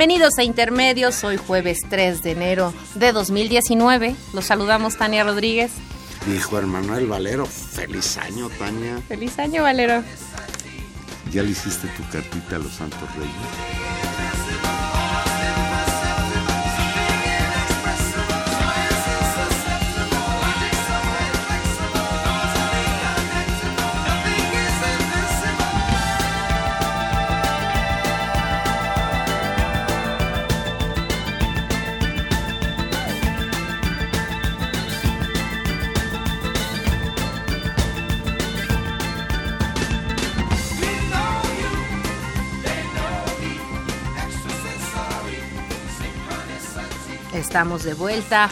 Bienvenidos a Intermedios, hoy jueves 3 de enero de 2019. Los saludamos Tania Rodríguez. Y Juan Manuel Valero, feliz año Tania. Feliz año Valero. ¿Ya le hiciste tu cartita a los Santos Reyes? Estamos de vuelta.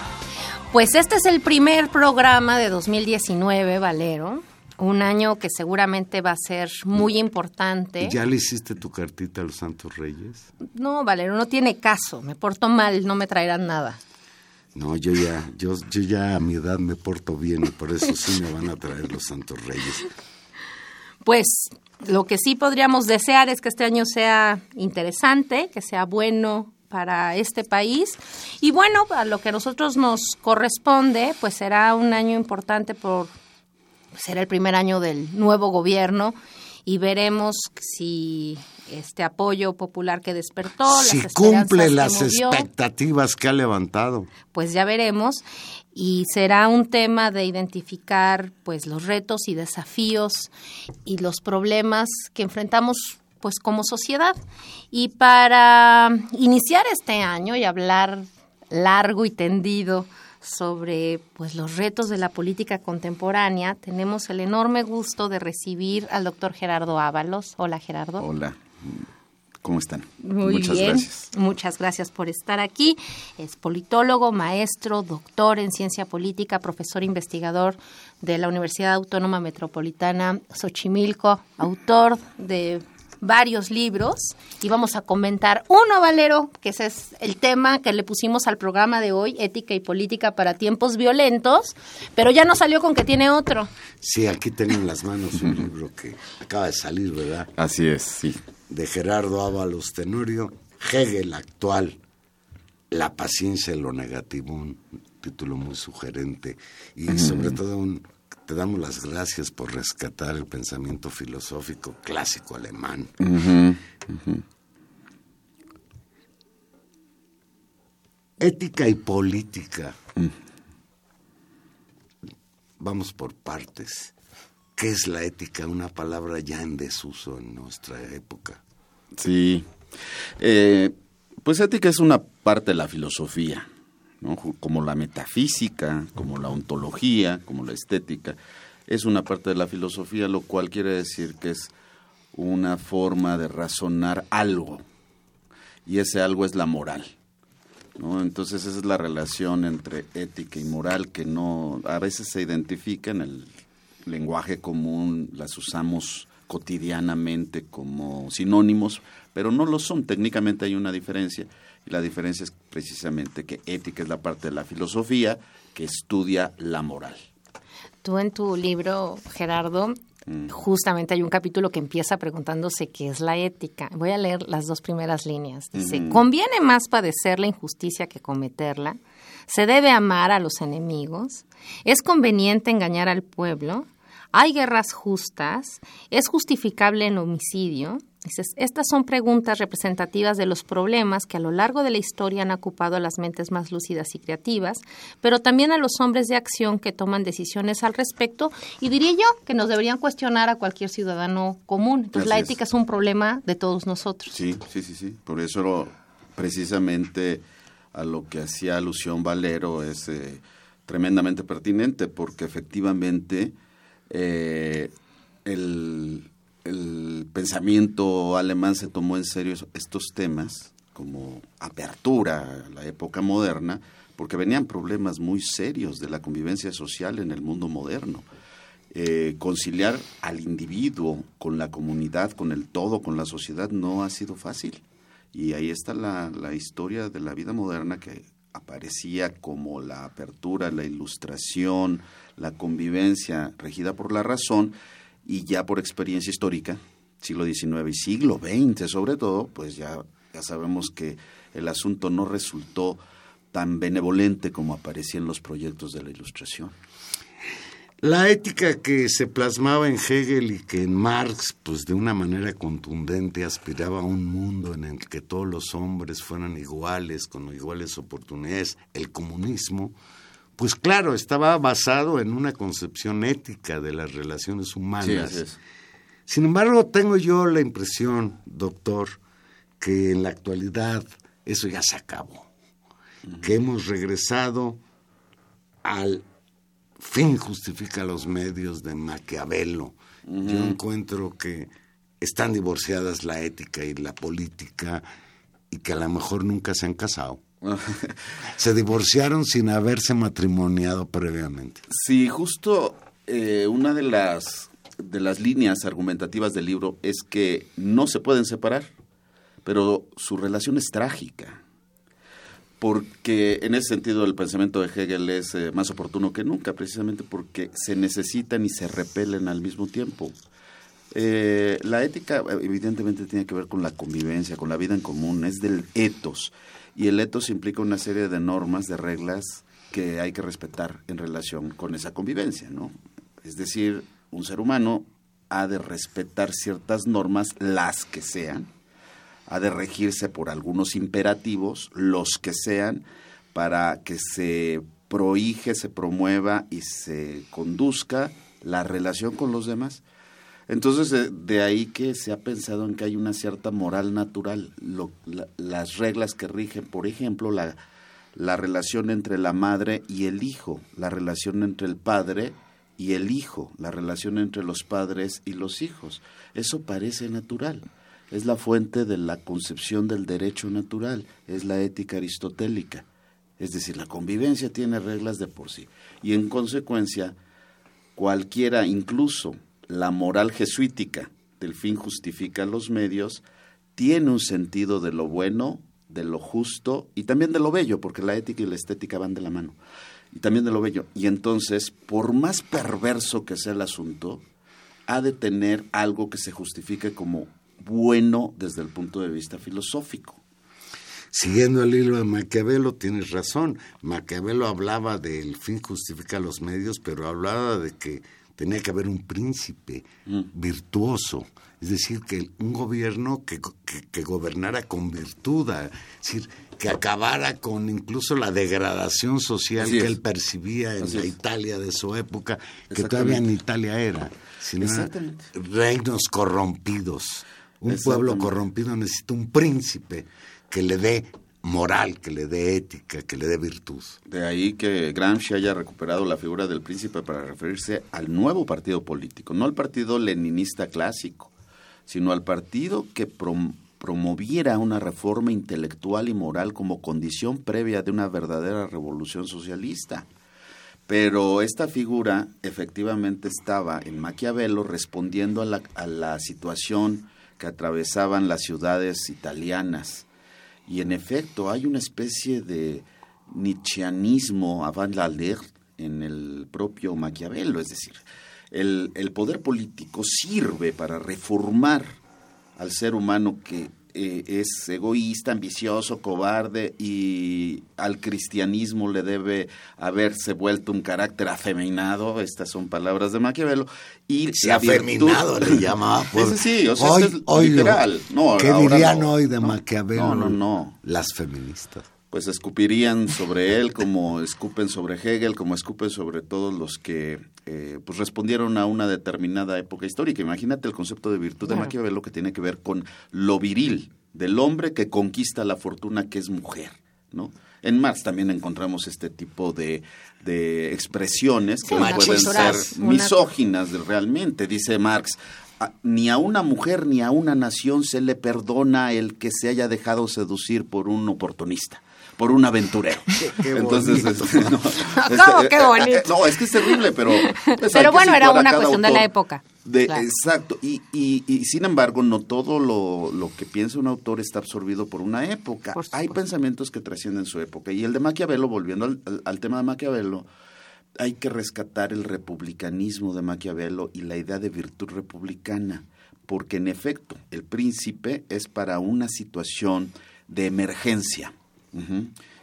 Pues este es el primer programa de 2019, Valero. Un año que seguramente va a ser muy importante. ¿Ya le hiciste tu cartita a los Santos Reyes? No, Valero, no tiene caso. Me porto mal, no me traerán nada. No, yo ya, yo, yo ya a mi edad me porto bien y por eso sí me van a traer los Santos Reyes. Pues lo que sí podríamos desear es que este año sea interesante, que sea bueno, para este país. Y bueno, a lo que a nosotros nos corresponde, pues será un año importante por será el primer año del nuevo gobierno y veremos si este apoyo popular que despertó, si cumple las expectativas que ha levantado. Pues ya veremos y será un tema de identificar pues los retos y desafíos y los problemas que enfrentamos pues como sociedad. Y para iniciar este año y hablar largo y tendido sobre pues los retos de la política contemporánea, tenemos el enorme gusto de recibir al doctor Gerardo Ábalos. Hola Gerardo. Hola. ¿Cómo están? Muy Muchas bien. gracias. Muchas gracias por estar aquí. Es politólogo, maestro, doctor en ciencia política, profesor investigador de la Universidad Autónoma Metropolitana Xochimilco, autor de varios libros y vamos a comentar uno, Valero, que ese es el tema que le pusimos al programa de hoy, Ética y Política para Tiempos Violentos, pero ya no salió con que tiene otro. Sí, aquí tengo en las manos un libro que acaba de salir, ¿verdad? Así es, sí. De Gerardo Ábalos Tenorio, Hegel actual, La paciencia y lo negativo, un título muy sugerente y sobre todo un te damos las gracias por rescatar el pensamiento filosófico clásico alemán. Ética y política. Mm. Vamos por partes. ¿Qué es la ética? Una palabra ya en desuso en nuestra época. Sí. Eh, pues ética es una parte de la filosofía como la metafísica, como la ontología, como la estética, es una parte de la filosofía, lo cual quiere decir que es una forma de razonar algo, y ese algo es la moral. Entonces esa es la relación entre ética y moral que no a veces se identifica en el lenguaje común, las usamos cotidianamente como sinónimos, pero no lo son. Técnicamente hay una diferencia y la diferencia es precisamente que ética es la parte de la filosofía que estudia la moral. Tú en tu libro, Gerardo, mm. justamente hay un capítulo que empieza preguntándose qué es la ética. Voy a leer las dos primeras líneas. Dice, ¿conviene más padecer la injusticia que cometerla? ¿Se debe amar a los enemigos? ¿Es conveniente engañar al pueblo? ¿Hay guerras justas? ¿Es justificable el homicidio? Estas son preguntas representativas de los problemas que a lo largo de la historia han ocupado a las mentes más lúcidas y creativas, pero también a los hombres de acción que toman decisiones al respecto y diría yo que nos deberían cuestionar a cualquier ciudadano común. Entonces la ética es. un problema de todos nosotros. Sí, sí, sí, sí. Por eso precisamente a lo que hacía alusión Valero es eh, tremendamente pertinente porque efectivamente eh, el, pensamiento alemán se tomó en serio estos temas como apertura a la época moderna, porque venían problemas muy serios de la convivencia social en el mundo moderno. Eh, conciliar al individuo con la comunidad, con el todo, con la sociedad, no ha sido fácil. Y ahí está la historia de la vida moderna que aparecía como la apertura, la ilustración, la convivencia regida por la razón y ya por experiencia histórica, siglo XIX y siglo XX sobre todo, pues ya, ya sabemos que el asunto no resultó tan benevolente como aparecía en los proyectos de la ilustración. La ética que se plasmaba en Hegel y que en Marx, pues de una manera contundente, aspiraba a un mundo en el que todos los hombres fueran iguales, con iguales oportunidades, el comunismo, pues claro, estaba basado en una concepción ética de las relaciones humanas. Sin embargo, tengo yo la impresión, doctor, que en la actualidad eso ya se acabó, que hemos regresado al fin justifica los medios de Maquiavelo. Yo encuentro que están divorciadas la ética y la política y que a lo mejor nunca se han casado. se divorciaron sin haberse matrimoniado previamente. Sí, justo eh, una de las, de las líneas argumentativas del libro es que no se pueden separar, pero su relación es trágica porque en ese sentido el pensamiento de Hegel es eh, más oportuno que nunca, precisamente porque se necesitan y se repelen al mismo tiempo. Eh, la ética evidentemente tiene que ver con la convivencia, con la vida en común, es del etos, y el etos implica una serie de normas, de reglas que hay que respetar en relación con esa convivencia, ¿no? Es decir, un ser humano ha de respetar ciertas normas, las que sean, ha de regirse por algunos imperativos, los que sean, para que se prohíje, se promueva y se conduzca la relación con los demás. Entonces, de, ahí que se ha pensado en que hay una cierta moral natural, las reglas que rigen, por ejemplo, la, la relación entre la madre y el hijo, la relación entre el padre y el hijo, la relación entre los padres y los hijos. Eso parece natural es la fuente de la concepción del derecho natural, es la ética aristotélica. Es decir, la convivencia tiene reglas de por sí. Y en consecuencia, cualquiera, incluso la moral jesuítica del fin justifica los medios, tiene un sentido de lo bueno, de lo justo y también de lo bello, porque la ética y la estética van de la mano. Y también de lo bello. Y entonces, por más perverso que sea el asunto, ha de tener algo que se justifique como bueno desde el punto de vista filosófico. Siguiendo el hilo de Maquiavelo, tienes razón. Maquiavelo hablaba del fin justifica los medios, pero hablaba de que tenía que haber un príncipe mm. virtuoso, es decir, que un gobierno que, que, gobernara con virtud, es decir, que acabara con incluso la degradación social que él percibía en la Italia de su época, que todavía en Italia era, sino reinos corrompidos. Un pueblo corrompido necesita un príncipe que le dé moral, que le dé ética, que le dé virtud. De ahí que Gramsci haya recuperado la figura del príncipe para referirse al nuevo partido político, no al partido leninista clásico, sino al partido que promoviera una reforma intelectual y moral como condición previa de una verdadera revolución socialista. Pero esta figura efectivamente estaba en Maquiavelo respondiendo a la, a la situación que atravesaban las ciudades italianas. Y en efecto hay una especie de nietzscheanismo avant la en el propio Maquiavelo, es decir, el, el poder político sirve para reformar al ser humano que eh, es egoísta, ambicioso, cobarde y al cristianismo le debe haberse vuelto un carácter afeminado, estas son palabras de Maquiavelo, y Se afeminado le llamaba. Por... Sí, o sea, hoy, es hoy literal. No, ¿Qué dirían hoy de Maquiavelo? No, no, no. Las feministas pues escupirían sobre él como escupen sobre Hegel, como escupen sobre todos los que eh, pues respondieron a una determinada época histórica. Imagínate el concepto de virtud de Maquiavelo que tiene que ver con lo viril del hombre que conquista la fortuna que es mujer, ¿no? En Marx también encontramos este tipo de, de expresiones que pueden ser misóginas realmente, dice Marx. Ni a una mujer ni a una nación se le perdona el que se haya dejado seducir por un oportunista por un aventurero. Entonces, este, no, este, qué eh, bonito? Eh, no, es que es terrible, pero... Pues, pero bueno, era una cuestión de la época. De, Exacto, y, y, y, sin embargo, no todo lo, lo, que piensa un autor está absorbido por una época. hay pensamientos que trascienden su época. Y el de Maquiavelo, volviendo al, al tema de Maquiavelo, hay que rescatar el republicanismo de Maquiavelo y la idea de virtud republicana, porque en efecto, el príncipe es para una situación de emergencia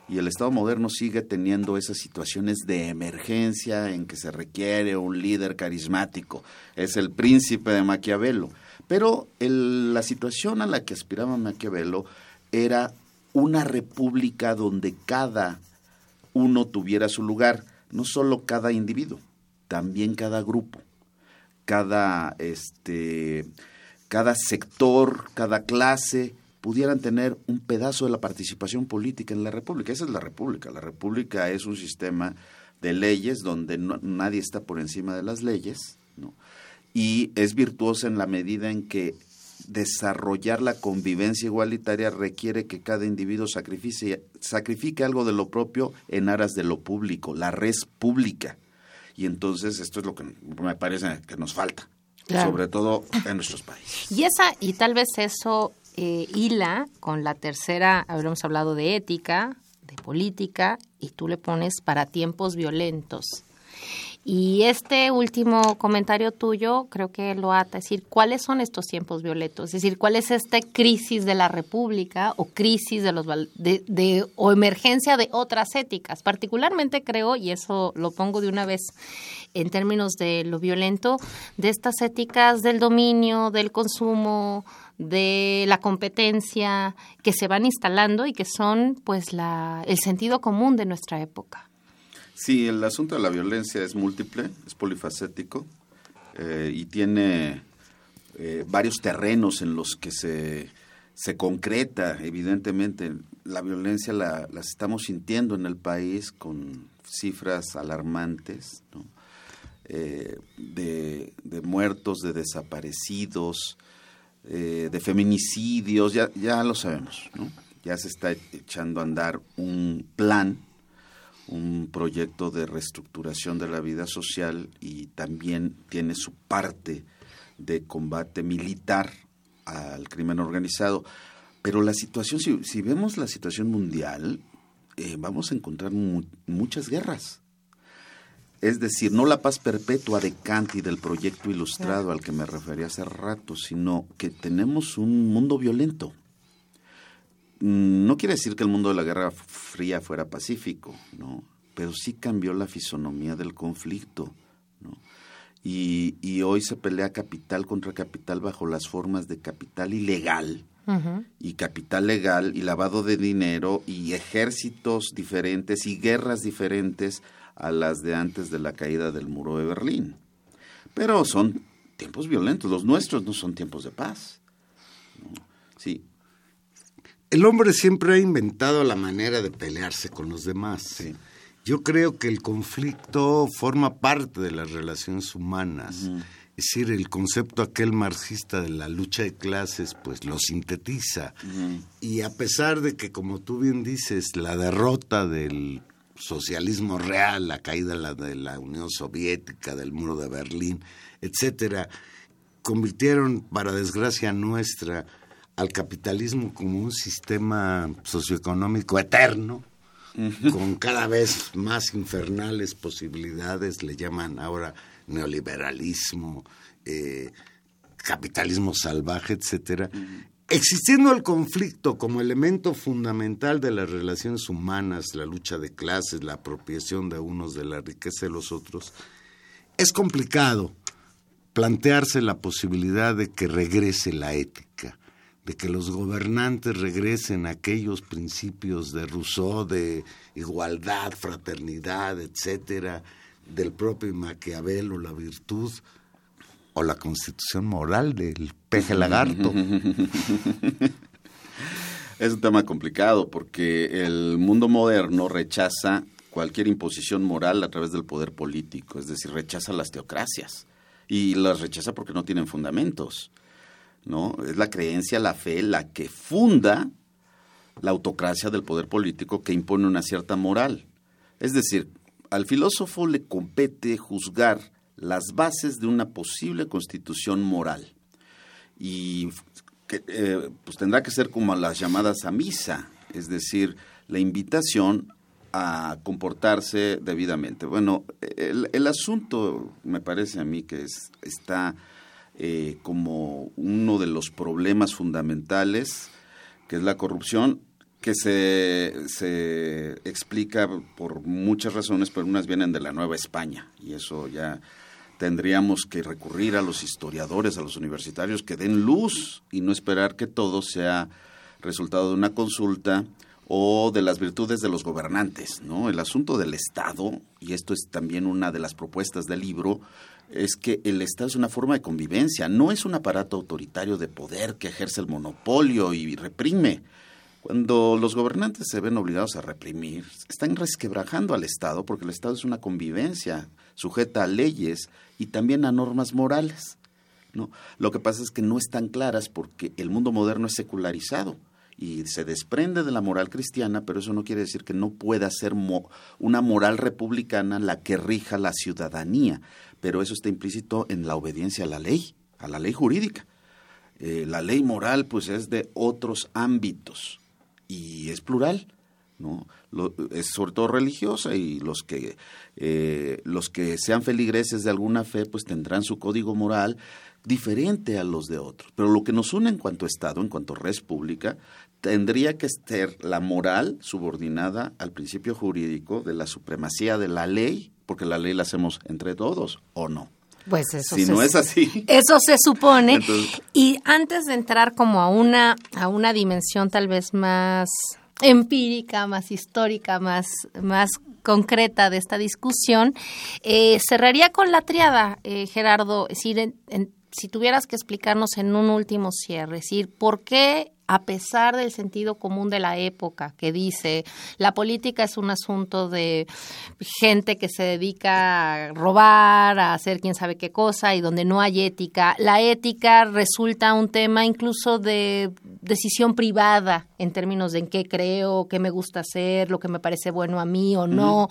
y el Estado moderno sigue teniendo esas situaciones de emergencia en que se requiere un líder carismático. Es el príncipe de Maquiavelo. Pero la situación a la que aspiraba Maquiavelo era una república donde cada uno tuviera su lugar, no solo cada individuo, también cada grupo, cada este cada sector, cada clase, pudieran tener un pedazo de la participación política en la República. Esa es la República. La República es un sistema de leyes donde nadie está por encima de las leyes, ¿no? y es virtuosa en la medida en que desarrollar la convivencia igualitaria requiere que cada individuo sacrifique, sacrifique algo de lo propio en aras de lo público, la res pública. Y entonces esto es lo que me parece que nos falta, sobre todo en nuestros países. Y esa y tal vez eso eh, hila con la tercera, habíamos hablado de ética, de política, y tú le pones para tiempos violentos. Y este último comentario tuyo creo que lo ata, es decir, ¿cuáles son estos tiempos violentos? Es decir, ¿cuál es esta crisis de la República o crisis de los de, o emergencia de otras éticas? Particularmente creo, y eso lo pongo de una vez en términos de lo violento, de estas éticas del dominio, del consumo, de la competencia que se van instalando y que son pues la, el sentido común de nuestra época. Sí, el asunto de la violencia es múltiple, es polifacético eh, y tiene eh, varios terrenos en los que se, se concreta, evidentemente. La violencia la, las estamos sintiendo en el país con cifras alarmantes eh, de, de, muertos, de desaparecidos, eh, de feminicidios, ya, ya lo sabemos, ¿no? Ya se está echando a andar un plan, un proyecto de reestructuración de la vida social y también tiene su parte de combate militar al crimen organizado. Pero la situación, si, si vemos la situación mundial, eh, vamos a encontrar muchas guerras. Es decir, no la paz perpetua de Kant y del proyecto ilustrado al que me refería hace rato, sino que tenemos un mundo violento. Mm, no quiere decir que el mundo de la Guerra Fría fuera pacífico, ¿no? pero sí cambió la fisonomía del conflicto. ¿no? Y, y, hoy se pelea capital contra capital bajo las formas de capital ilegal y capital legal y lavado de dinero y ejércitos diferentes y guerras diferentes a las de antes de la caída del muro de Berlín. Pero son tiempos violentos, los nuestros no son tiempos de paz. Sí. El hombre siempre ha inventado la manera de pelearse con los demás. Yo creo que el conflicto forma parte de las relaciones humanas. Es decir, el concepto aquel marxista de la lucha de clases, pues lo sintetiza. Y a pesar de que, como tú bien dices, la derrota del socialismo real, la caída de la Unión Soviética, del muro de Berlín, etcétera, convirtieron, para desgracia nuestra, al capitalismo como un sistema socioeconómico eterno, con cada vez más infernales posibilidades, le llaman ahora neoliberalismo, eh, capitalismo salvaje, etcétera. Existiendo el conflicto como elemento fundamental de las relaciones humanas, la lucha de clases, la apropiación de unos de la riqueza de los otros, es complicado plantearse la posibilidad de que regrese la ética, de que los gobernantes regresen a aquellos principios de Rousseau de igualdad, fraternidad, etcétera, del propio Maquiavelo, la virtud o la constitución moral del peje lagarto. Es un tema complicado porque el mundo moderno rechaza cualquier imposición moral a través del poder político, es decir, rechaza las teocracias y las rechaza porque no tienen fundamentos. ¿no? Es la creencia, la fe, la que funda la autocracia del poder político que impone una cierta moral. Es decir, al filósofo le compete juzgar las bases de una posible constitución moral. Y que, eh, pues tendrá que ser como las llamadas a misa, es decir, la invitación a comportarse debidamente. Bueno, el, asunto me parece a mí que es, está eh, como uno de los problemas fundamentales, que es la corrupción, que se, se explica por muchas razones, pero unas vienen de la Nueva España, y eso ya tendríamos que recurrir a los historiadores, a los universitarios que den luz y no esperar que todo sea resultado de una consulta o de las virtudes de los gobernantes, ¿no? El asunto del Estado, y esto es también una de las propuestas del libro, es que el Estado es una forma de convivencia, no es un aparato autoritario de poder que ejerce el monopolio y reprime. Cuando los gobernantes se ven obligados a reprimir, están resquebrajando al Estado porque el Estado es una convivencia sujeta a leyes y también a normas morales. ¿no? Lo que pasa es que no están claras porque el mundo moderno es secularizado y se desprende de la moral cristiana, pero eso no quiere decir que no pueda ser una moral republicana la que rija la ciudadanía, pero eso está implícito en la obediencia a la ley, a la ley jurídica. Eh, la ley moral pues es de otros ámbitos y es plural, ¿no? Es sobre todo religiosa y los que eh, los que sean feligreses de alguna fe pues tendrán su código moral diferente a los de otros. Pero lo que nos une en cuanto a Estado, en cuanto a res pública, tendría que ser la moral subordinada al principio jurídico de la supremacía de la ley, porque la ley la hacemos entre todos, ¿o no? Pues eso si no es así. Eso se supone. y antes de entrar como a una, a una dimensión tal vez más empírica, más histórica, más, más concreta de esta discusión, eh, cerraría con la triada, eh, Gerardo. Es decir, si tuvieras que explicarnos en un último cierre, es decir, ¿por qué a pesar del sentido común de la época que dice la política es un asunto de gente que se dedica a robar, a hacer quién sabe qué cosa y donde no hay ética, la ética resulta un tema incluso de decisión privada en términos de en qué creo, qué me gusta hacer, lo que me parece bueno a mí o no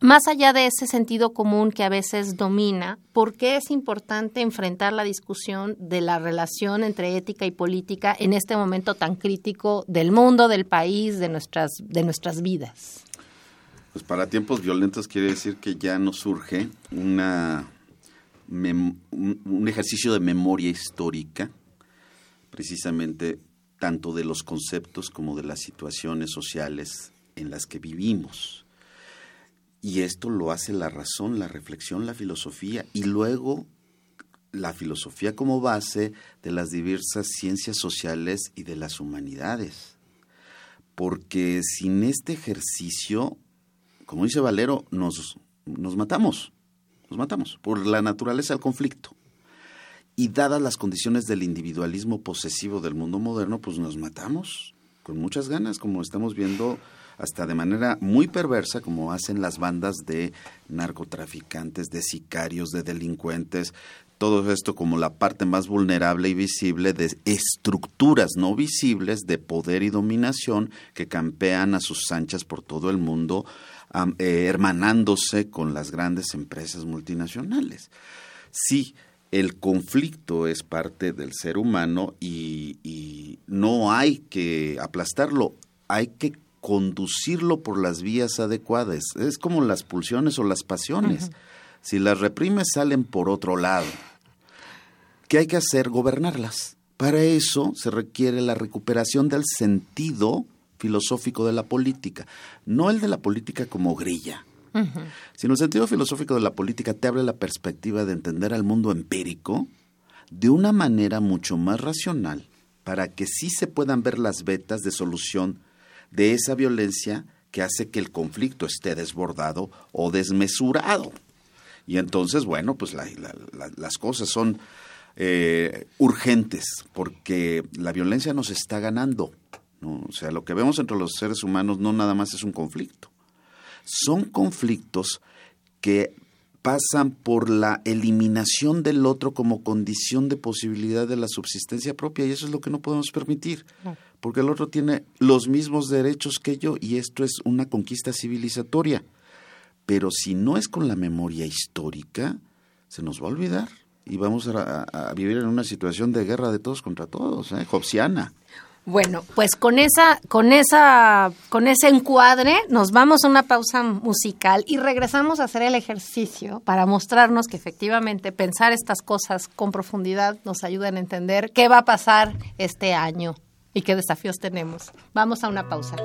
más allá de ese sentido común que a veces domina, ¿por qué es importante enfrentar la discusión de la relación entre ética y política en este momento tan crítico del mundo, del país, de nuestras, de nuestras vidas? Pues para tiempos violentos quiere decir que ya nos surge una, un ejercicio de memoria histórica, precisamente tanto de los conceptos como de las situaciones sociales en las que vivimos y esto lo hace la razón, la reflexión, la filosofía y luego la filosofía como base de las diversas ciencias sociales y de las humanidades. Porque sin este ejercicio, como dice Valero, nos, nos matamos, nos matamos por la naturaleza del conflicto. Y dadas las condiciones del individualismo posesivo del mundo moderno, pues nos matamos con muchas ganas, como estamos viendo hasta de manera muy perversa, como hacen las bandas de narcotraficantes, de sicarios, de delincuentes, todo esto como la parte más vulnerable y visible de estructuras no visibles de poder y dominación que campean a sus anchas por todo el mundo, eh, hermanándose con las grandes empresas multinacionales. Sí, el conflicto es parte del ser humano y, no hay que aplastarlo, hay que conducirlo por las vías adecuadas. Es como las pulsiones o las pasiones. Si las reprimes salen por otro lado. ¿Qué hay que hacer? Gobernarlas. Para eso se requiere la recuperación del sentido filosófico de la política, no el de la política como grilla, sino el sentido filosófico de la política te abre la perspectiva de entender al mundo empírico de una manera mucho más racional para que sí se puedan ver las vetas de solución de esa violencia que hace que el conflicto esté desbordado o desmesurado. Y entonces, bueno, pues las cosas son eh, urgentes porque la violencia nos está ganando. O sea, lo que vemos entre los seres humanos no nada más es un conflicto. Son conflictos que pasan por la eliminación del otro como condición de posibilidad de la subsistencia propia y eso es lo que no podemos permitir, porque el otro tiene los mismos derechos que yo y esto es una conquista civilizatoria. Pero si no es con la memoria histórica, se nos va a olvidar y vamos a, vivir en una situación de guerra de todos contra todos, ¿eh? Bueno, pues con esa, con esa, con ese encuadre nos vamos a una pausa musical y regresamos a hacer el ejercicio para mostrarnos que efectivamente pensar estas cosas con profundidad nos ayuda a entender qué va a pasar este año y qué desafíos tenemos. Vamos a una pausa.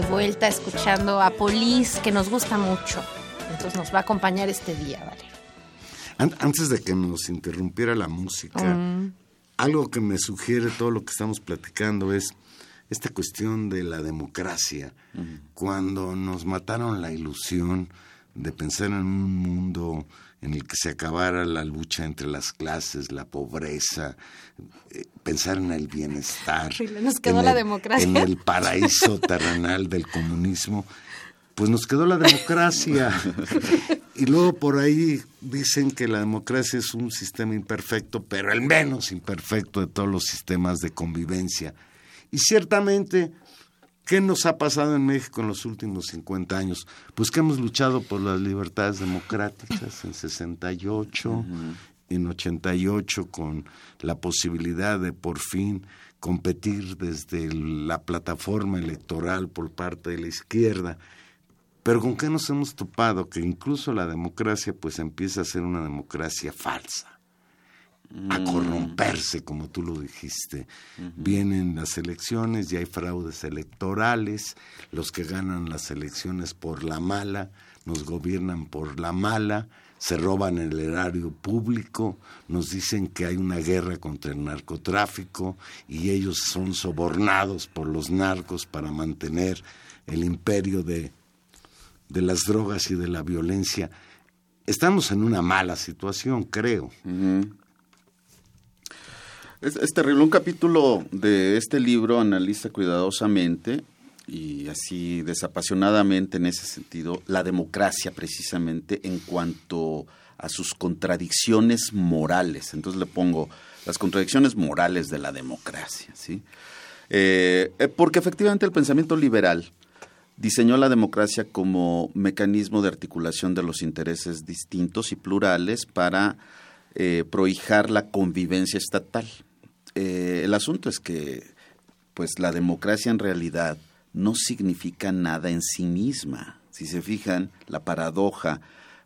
De vuelta escuchando a Polis, que nos gusta mucho. Entonces nos va a acompañar este día, ¿vale? antes de que nos interrumpiera la música, mm. algo que me sugiere todo lo que estamos platicando es esta cuestión de la democracia. Cuando nos mataron la ilusión de pensar en un mundo en el que se acabara la lucha entre las clases, la pobreza, eh, pensar en el bienestar, nos quedó la democracia. en el paraíso terrenal del comunismo, pues nos quedó la democracia. y luego por ahí dicen que la democracia es un sistema imperfecto, pero el menos imperfecto de todos los sistemas de convivencia. Y ciertamente ¿Qué nos ha pasado en México en los últimos 50 años? Pues que hemos luchado por las libertades democráticas en 68, en 88 con la posibilidad de por fin competir desde la plataforma electoral por parte de la izquierda. Pero con qué nos hemos topado que incluso la democracia pues empieza a ser una democracia falsa a mm. corromperse, como tú lo dijiste. Vienen las elecciones y hay fraudes electorales, los que ganan las elecciones por la mala, nos gobiernan por la mala, se roban el erario público, nos dicen que hay una guerra contra el narcotráfico y ellos son sobornados por los narcos para mantener el imperio de, de las drogas y de la violencia. Estamos en una mala situación, creo. Es, terrible. Un capítulo de este libro analiza cuidadosamente y así desapasionadamente en ese sentido la democracia precisamente en cuanto a sus contradicciones morales. Entonces le pongo las contradicciones morales de la democracia, ¿sí? Eh, eh, porque efectivamente el pensamiento liberal diseñó la democracia como mecanismo de articulación de los intereses distintos y plurales para eh, prohijar la convivencia estatal. Eh, el asunto es que pues la democracia en realidad no significa nada en sí misma. Si se fijan, la paradoja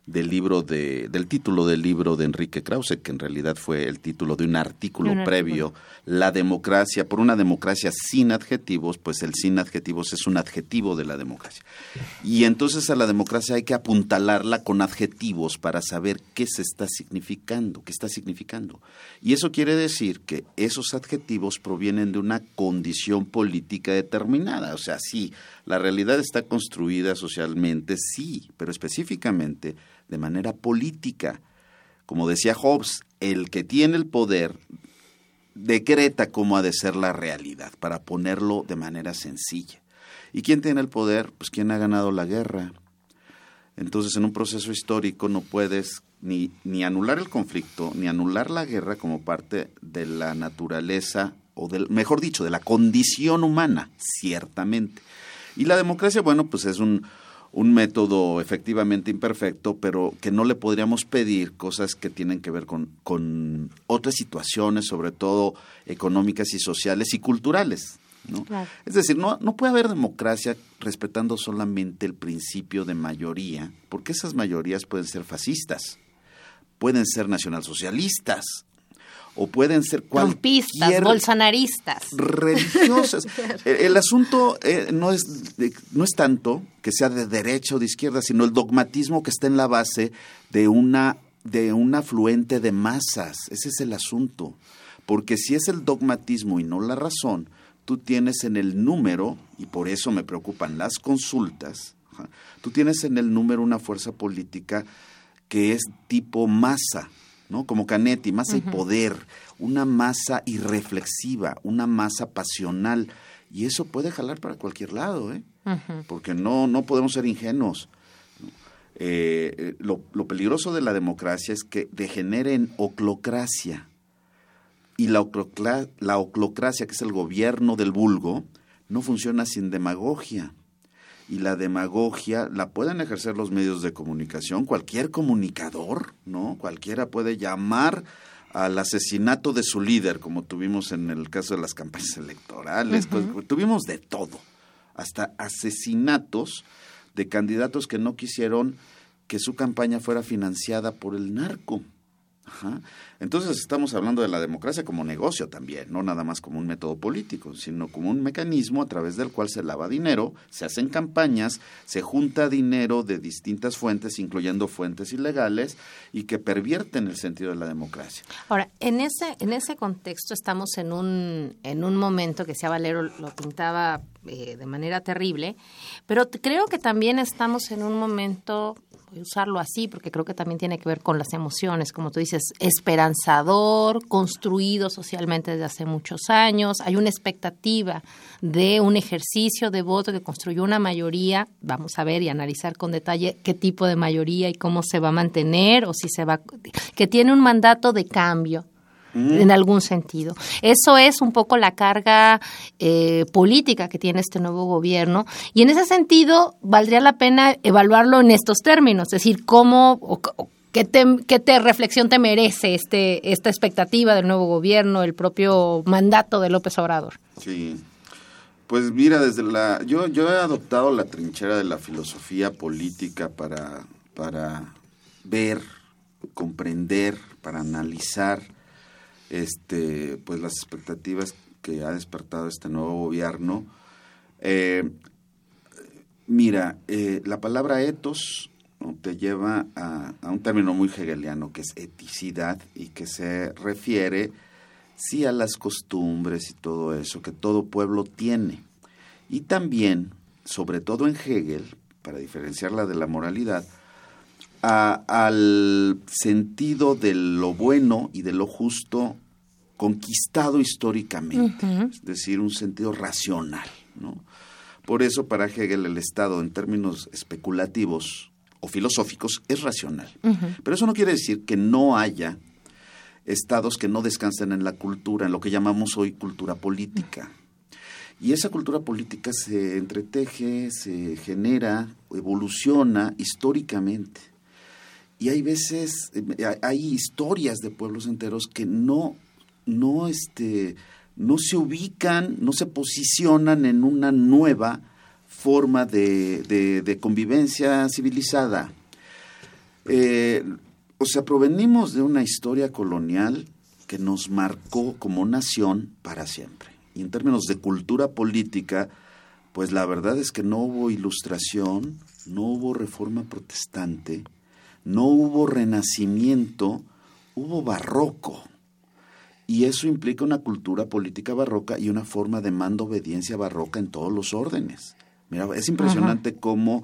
del libro de, del título del libro de Enrique Krause, que en realidad fue el título de un artículo previo, La democracia, por una democracia sin adjetivos, pues el sin adjetivos es un adjetivo de la democracia. Y entonces a la democracia hay que apuntalarla con adjetivos para saber qué se está significando, qué está significando. Y eso quiere decir que esos adjetivos provienen de una condición política determinada. O sea, sí, la realidad está construida socialmente, sí, pero específicamente de manera política. Como decía Hobbes, el que tiene el poder decreta cómo ha de ser la realidad, para ponerlo de manera sencilla. ¿Y quién tiene el poder? Pues quien ha ganado la guerra. Entonces, en un proceso histórico no puedes ni, ni anular el conflicto, ni anular la guerra como parte de la naturaleza, o del, mejor dicho, de la condición humana, ciertamente. Y la democracia, bueno, pues es un, un método efectivamente imperfecto, pero que no le podríamos pedir cosas que tienen que ver con, con otras situaciones, sobre todo económicas y sociales y culturales. ¿no? Es decir, no, no puede haber democracia respetando solamente el principio de mayoría, porque esas mayorías pueden ser fascistas, pueden ser nacionalsocialistas, o pueden ser cualquier bolsonaristas, religiosas. el, asunto eh, no es no es tanto que sea de derecha o de izquierda, sino el dogmatismo que está en la base de una de un afluente de masas. Ese es el asunto. Porque si es el dogmatismo y no la razón, tú tienes en el número, y por eso me preocupan las consultas, tú tienes en el número una fuerza política que es tipo masa, ¿no? Como Canetti, masa y poder, una masa irreflexiva, una masa pasional. Y eso puede jalar para cualquier lado, ¿eh? Porque no, no podemos ser ingenuos. Eh, eh, lo, peligroso de la democracia es que degenere en oclocracia. Y la, la oclocracia, que es el gobierno del vulgo, no funciona sin demagogia y la demagogia la pueden ejercer los medios de comunicación, cualquier comunicador, ¿no? Cualquiera puede llamar al asesinato de su líder, como tuvimos en el caso de las campañas electorales, pues, tuvimos de todo, hasta asesinatos de candidatos que no quisieron que su campaña fuera financiada por el narco. Entonces estamos hablando de la democracia como negocio también, no nada más como un método político, sino como un mecanismo a través del cual se lava dinero, se hacen campañas, se junta dinero de distintas fuentes, incluyendo fuentes ilegales, y que pervierten el sentido de la democracia. Ahora, en ese, en ese contexto estamos en un, en un momento que sea Valero lo pintaba eh, de manera terrible, pero creo que también estamos en un momento usarlo así porque creo que también tiene que ver con las emociones, como tú dices, esperanzador, construido socialmente desde hace muchos años, hay una expectativa de un ejercicio de voto que construyó una mayoría, vamos a ver y analizar con detalle qué tipo de mayoría y cómo se va a mantener o si se va, que tiene un mandato de cambio en algún sentido. Eso es un poco la carga eh, política que tiene este nuevo gobierno y en ese sentido valdría la pena evaluarlo en estos términos, es decir, cómo... ¿Qué, te, reflexión te merece este, esta expectativa del nuevo gobierno, el propio mandato de López Obrador? Sí, pues mira, desde la yo yo he adoptado la trinchera de la filosofía política para para ver, comprender, para analizar este, pues las expectativas que ha despertado este nuevo gobierno. Eh, mira, eh, la palabra etos te lleva a, un término muy hegeliano que es eticidad y que se refiere sí a las costumbres y todo eso que todo pueblo tiene. Y también, sobre todo en Hegel, para diferenciarla de la moralidad, al sentido de lo bueno y de lo justo conquistado históricamente, es decir, un sentido racional. ¿no? Por eso para Hegel el Estado en términos especulativos o filosóficos es racional. Pero eso no quiere decir que no haya estados que no descansen en la cultura, en lo que llamamos hoy cultura política. Y esa cultura política se entreteje, se genera, evoluciona históricamente. Y hay veces, eh, hay historias de pueblos enteros que no, no, este, no se ubican, no se posicionan en una nueva forma de, de, convivencia civilizada. Eh, o sea, provenimos de una historia colonial que nos marcó como nación para siempre. Y en términos de cultura política, pues la verdad es que no hubo ilustración, no hubo reforma protestante, no hubo renacimiento, hubo barroco. Y eso implica una cultura política barroca y una forma de mando-obediencia barroca en todos los órdenes. Mira, es impresionante cómo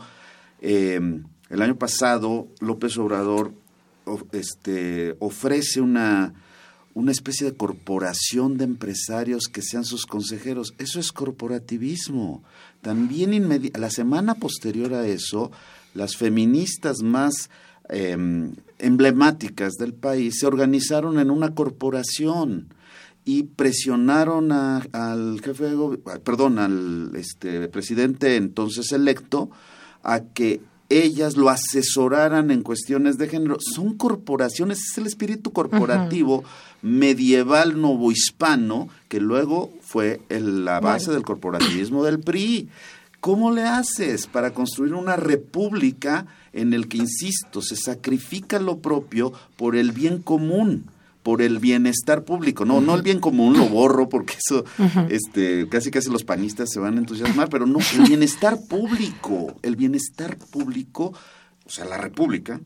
em, el año pasado López Obrador este, ofrece una, una especie de corporación de empresarios que sean sus consejeros. Eso es corporativismo. También la semana posterior a eso, las feministas más Em, emblemáticas del país se organizaron en una corporación y presionaron al jefe de perdón, al este, presidente entonces electo a que ellas lo asesoraran en cuestiones de género. Son corporaciones, es el espíritu corporativo medieval novohispano que luego fue la base del corporativismo del PRI. ¿Cómo le haces para construir una república en el que, insisto, se sacrifica lo propio por el bien común? por el bienestar público. No, no el bien común, lo borro porque eso, este, casi casi los panistas se van a entusiasmar, pero no, el bienestar público, el bienestar público, o sea, la república,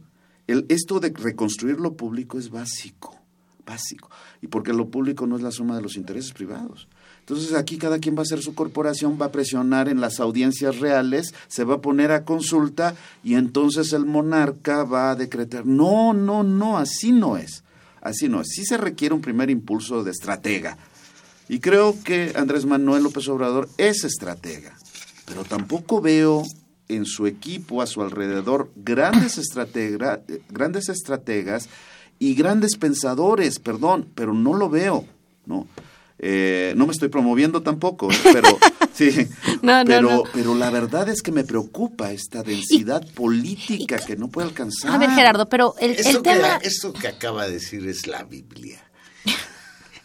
el, esto de reconstruir lo público es básico, básico. Y porque lo público no es la suma de los intereses privados. Entonces aquí cada quien va a hacer su corporación, va a presionar en las audiencias reales, se va a poner a consulta y entonces el monarca va a decretar. No, no, no, así no es. Así no es. Sí se requiere un primer impulso de estratega. Y creo que Andrés Manuel López Obrador es estratega. Pero tampoco veo en su equipo, a su alrededor, grandes, grandes estrategas y grandes pensadores, perdón, pero no lo veo, ¿no? Eh, no me estoy promoviendo tampoco, ¿eh? pero sí, pero, pero la verdad es que me preocupa esta densidad política que no puede alcanzar. A ver, Gerardo, pero el, eso tema... Que, eso que acaba de decir es la Biblia.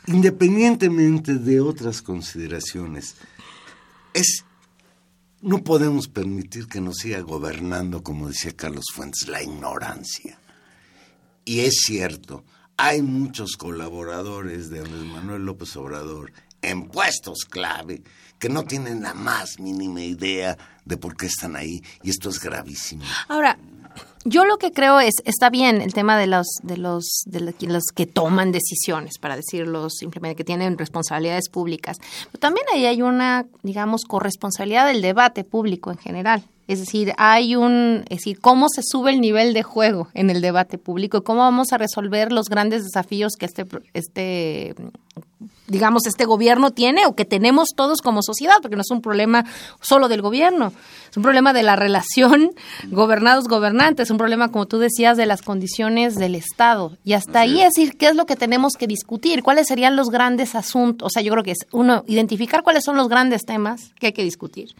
Independientemente de otras consideraciones, es no podemos permitir que nos siga gobernando, como decía Carlos Fuentes, la ignorancia. Y es cierto, hay muchos colaboradores de Andrés Manuel López Obrador en puestos clave que no tienen la más mínima idea de por qué están ahí y esto es gravísimo. Ahora, yo lo que creo es está bien el tema de los de los de los que toman decisiones para decirlo simplemente que tienen responsabilidades públicas pero también ahí hay una digamos corresponsabilidad del debate público en general es decir, hay un, es decir, cómo se sube el nivel de juego en el debate público y cómo vamos a resolver los grandes desafíos que este, este, digamos, este gobierno tiene o que tenemos todos como sociedad, porque no es un problema solo del gobierno, es un problema de la relación gobernados-gobernantes, es un problema, como tú decías, de las condiciones del Estado. Y hasta ahí es decir, ¿qué es lo que tenemos que discutir? ¿Cuáles serían los grandes asuntos? O sea, yo creo que es, uno, identificar cuáles son los grandes temas que hay que discutir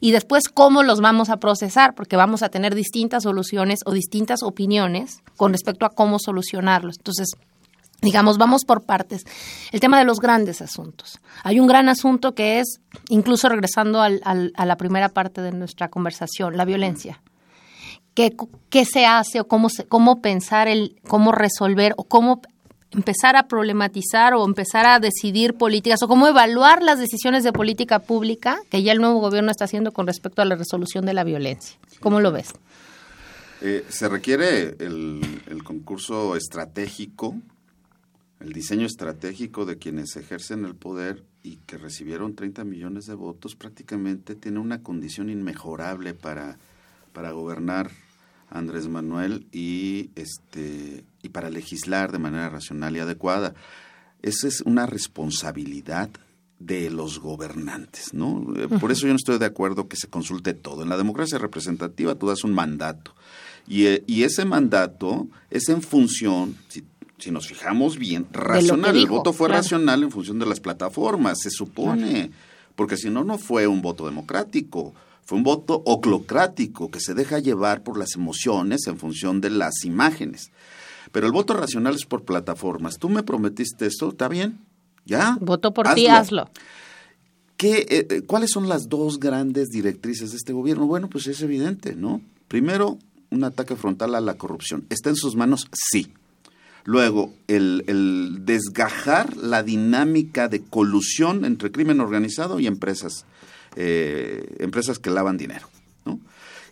y después cómo los vamos a procesar, porque vamos a tener distintas soluciones o distintas opiniones con respecto a cómo solucionarlos. Entonces, digamos, vamos por partes. El tema de los grandes asuntos. Hay un gran asunto que es, incluso regresando al, a la primera parte de nuestra conversación, la violencia. ¿Qué, qué se hace o cómo, se, cómo pensar el, cómo resolver o cómo empezar a problematizar o empezar a decidir políticas o cómo evaluar las decisiones de política pública que ya el nuevo gobierno está haciendo con respecto a la resolución de la violencia. ¿Cómo lo ves? Eh, se requiere el, el, concurso estratégico, el diseño estratégico de quienes ejercen el poder y que recibieron 30 millones de votos, prácticamente tiene una condición inmejorable para, para gobernar Andrés Manuel y este y para legislar de manera racional y adecuada. Esa es una responsabilidad de los gobernantes, ¿no? Eh, por eso yo no estoy de acuerdo que se consulte todo. En la democracia representativa tú das un mandato y, eh, y ese mandato es en función, si, si nos fijamos bien, racional. El voto fue racional en función de las plataformas, se supone, porque si no, no fue un voto democrático. Fue un voto oclocrático que se deja llevar por las emociones en función de las imágenes. Pero el voto racional es por plataformas. Tú me prometiste esto, ¿está bien? ¿Ya? Voto por ti, hazlo. ¿Qué, eh, eh, ¿Cuáles son las dos grandes directrices de este gobierno? Bueno, pues es evidente, ¿no? Primero, un ataque frontal a la corrupción. ¿Está en sus manos? Sí. Luego, el, el desgajar la dinámica de colusión entre crimen organizado y empresas eh, empresas que lavan dinero. ¿no?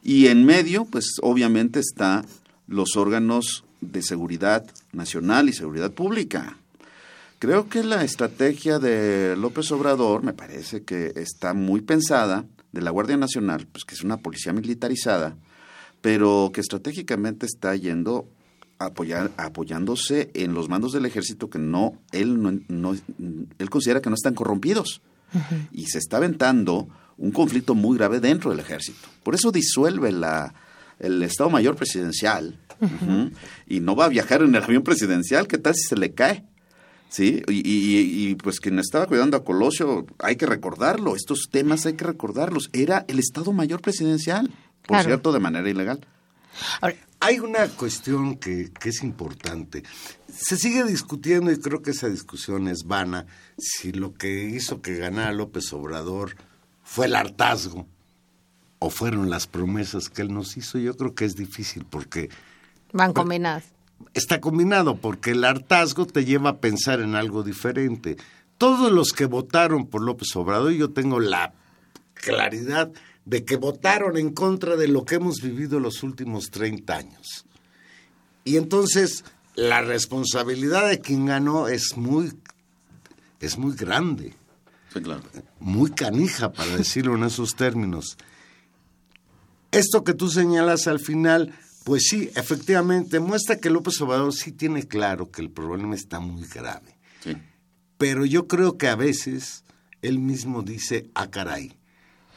Y en medio, pues obviamente está los órganos de seguridad nacional y seguridad pública. Creo que la estrategia de López Obrador me parece que está muy pensada, de la Guardia Nacional, pues que es una policía militarizada, pero que estratégicamente está yendo apoyar, apoyándose en los mandos del ejército que no él no, no él considera que no están corrompidos y se está aventando un conflicto muy grave dentro del ejército. Por eso disuelve la, el Estado Mayor Presidencial y no va a viajar en el avión presidencial. ¿Qué tal si se le cae? ¿Sí? Y, y, pues quien estaba cuidando a Colosio, hay que recordarlo, estos temas hay que recordarlos. Era el Estado Mayor Presidencial, por cierto, de manera ilegal. hay una cuestión que, que, es importante. Se sigue discutiendo y creo que esa discusión es vana si lo que hizo que ganara López Obrador fue el hartazgo o fueron las promesas que él nos hizo. Yo creo que es difícil porque... Van combinadas. Está combinado porque el hartazgo te lleva a pensar en algo diferente. Todos los que votaron por López Obrador, yo tengo la claridad de que votaron en contra de lo que hemos vivido los últimos 30 años. Y entonces la responsabilidad de quien ganó es muy es muy grande. claro. Muy canija, para decirlo en esos términos. Esto que tú señalas al final, pues sí, efectivamente, muestra que López Obrador sí tiene claro que el problema está muy grave. Sí. Pero yo creo que a veces él mismo dice, ah, caray,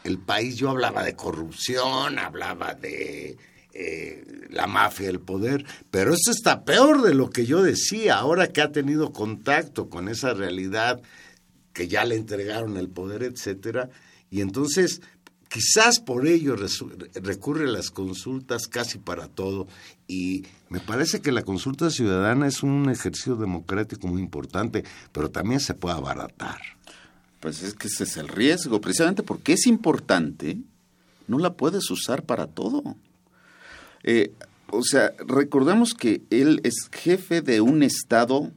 el país, yo hablaba de corrupción, hablaba de eh, la mafia, el poder, pero esto está peor de lo que yo decía, ahora que ha tenido contacto con esa realidad que ya le entregaron el poder, etcétera, y entonces quizás por ello recurre a las consultas casi para todo y me parece que la consulta ciudadana es un ejercicio democrático muy importante, pero también se puede abaratar. Pues es que ese es el riesgo, precisamente porque es importante, no la puedes usar para todo. Eh, o sea, recordemos que él es jefe de un estado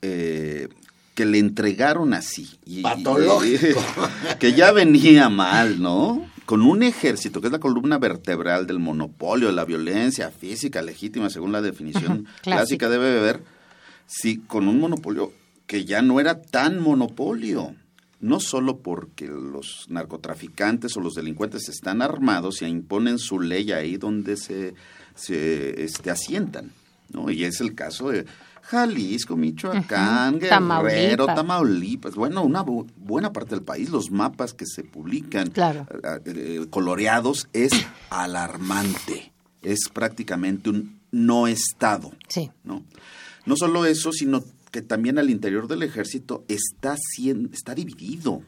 eh, que le entregaron así. Y, Patológico. que ya venía mal, ¿no? Con un ejército, que es la columna vertebral del monopolio, de la violencia física legítima, según la definición clásica debe haber, sí, con un monopolio que ya no era tan monopolio no solo porque los narcotraficantes o los delincuentes están armados y imponen su ley ahí donde se, se este, asientan, ¿no? Y es el caso de Jalisco, Michoacán, Guerrero, Tamaulipas. bueno, una buena parte del país, los mapas que se publican claro. Eh, coloreados es alarmante, es prácticamente un no estado, sí. ¿no? No solo eso, sino que también al interior del ejército está, está dividido,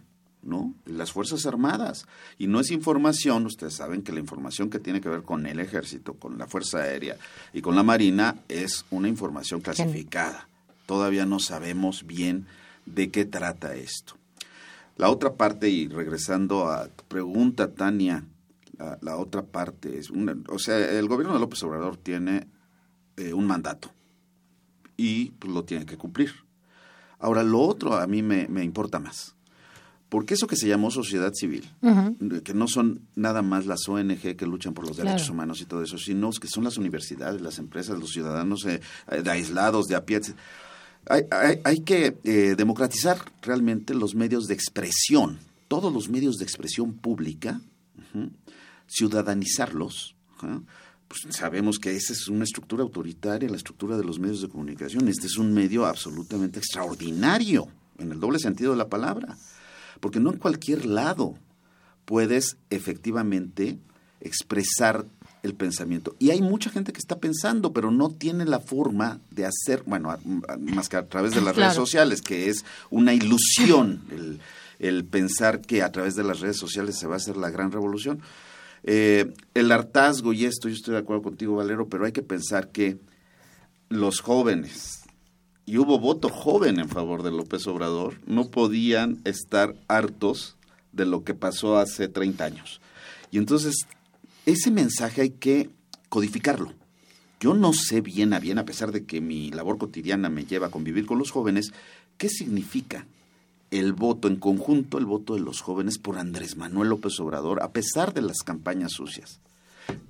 ¿no? Las Fuerzas Armadas. Y no es información, ustedes saben que la información que tiene que ver con el ejército, con la Fuerza Aérea y con la Marina es una información clasificada. Todavía no sabemos bien de qué trata esto. La otra parte, y regresando a tu pregunta, Tania, la, otra parte es, una, o sea, el gobierno de López Obrador tiene eh, un mandato y pues, lo tiene que cumplir. Ahora, lo otro a mí me, importa más. Porque eso que se llamó sociedad civil, que no son nada más las ONG que luchan por los derechos humanos y todo eso, sino que son las universidades, las empresas, los ciudadanos eh, de aislados, de a pie. Hay, hay, que eh, democratizar realmente los medios de expresión, todos los medios de expresión pública, ciudadanizarlos, pues sabemos que esa es una estructura autoritaria, la estructura de los medios de comunicación. Este es un medio absolutamente extraordinario, en el doble sentido de la palabra, porque no en cualquier lado puedes efectivamente expresar el pensamiento. Y hay mucha gente que está pensando, pero no tiene la forma de hacer, bueno, más que a través de las redes sociales, que es una ilusión el, el pensar que a través de las redes sociales se va a hacer la gran revolución. Eh, el hartazgo y esto, yo estoy de acuerdo contigo, Valero, pero hay que pensar que los jóvenes, y hubo voto joven en favor de López Obrador, no podían estar hartos de lo que pasó hace 30 años. Y entonces, ese mensaje hay que codificarlo. Yo no sé bien a bien, a pesar de que mi labor cotidiana me lleva a convivir con los jóvenes, qué significa el voto en conjunto, el voto de los jóvenes por Andrés Manuel López Obrador, a pesar de las campañas sucias.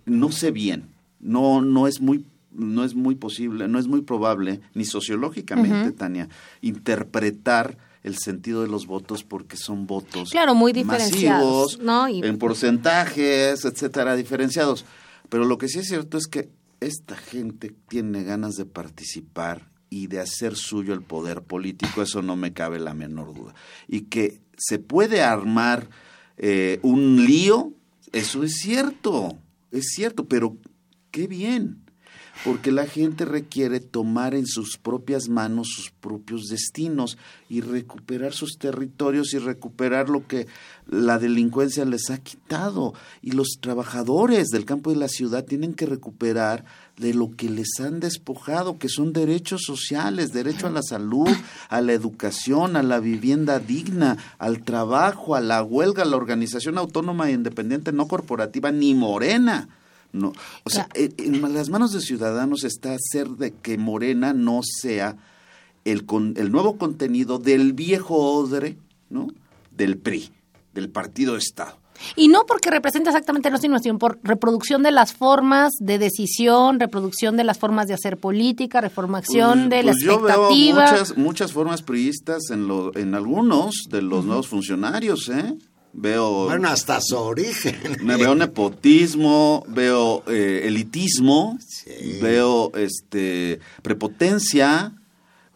No sé bien, no, no es muy no es muy posible, no es muy probable, ni sociológicamente, Tania, interpretar el sentido de los votos porque son votos claro, muy diferenciados, masivos, en porcentajes, etcétera, diferenciados. Pero lo que sí es cierto es que esta gente tiene ganas de participar y de hacer suyo el poder político, eso no me cabe la menor duda. Y que se puede armar eh, un lío, eso es cierto, es cierto, pero qué bien, porque la gente requiere tomar en sus propias manos sus propios destinos y recuperar sus territorios y recuperar lo que la delincuencia les ha quitado. Y los trabajadores del campo de la ciudad tienen que recuperar de lo que les han despojado, que son derechos sociales, derecho a la salud, a la educación, a la vivienda digna, al trabajo, a la huelga, a la organización autónoma e independiente no corporativa ni morena. No, o sea, en las manos de ciudadanos está hacer de que Morena no sea el, con, el nuevo contenido del viejo odre, ¿no? Del PRI, del Partido de Estado. Y no porque representa exactamente mismo, sino por reproducción de las formas de decisión, reproducción de las formas de hacer política, reformación pues, de la pues expectativa. Yo veo muchas, muchas formas priistas en, lo, en algunos de los nuevos funcionarios, ¿eh? Veo. Bueno, hasta su origen. Me veo nepotismo, veo eh, elitismo, veo este prepotencia.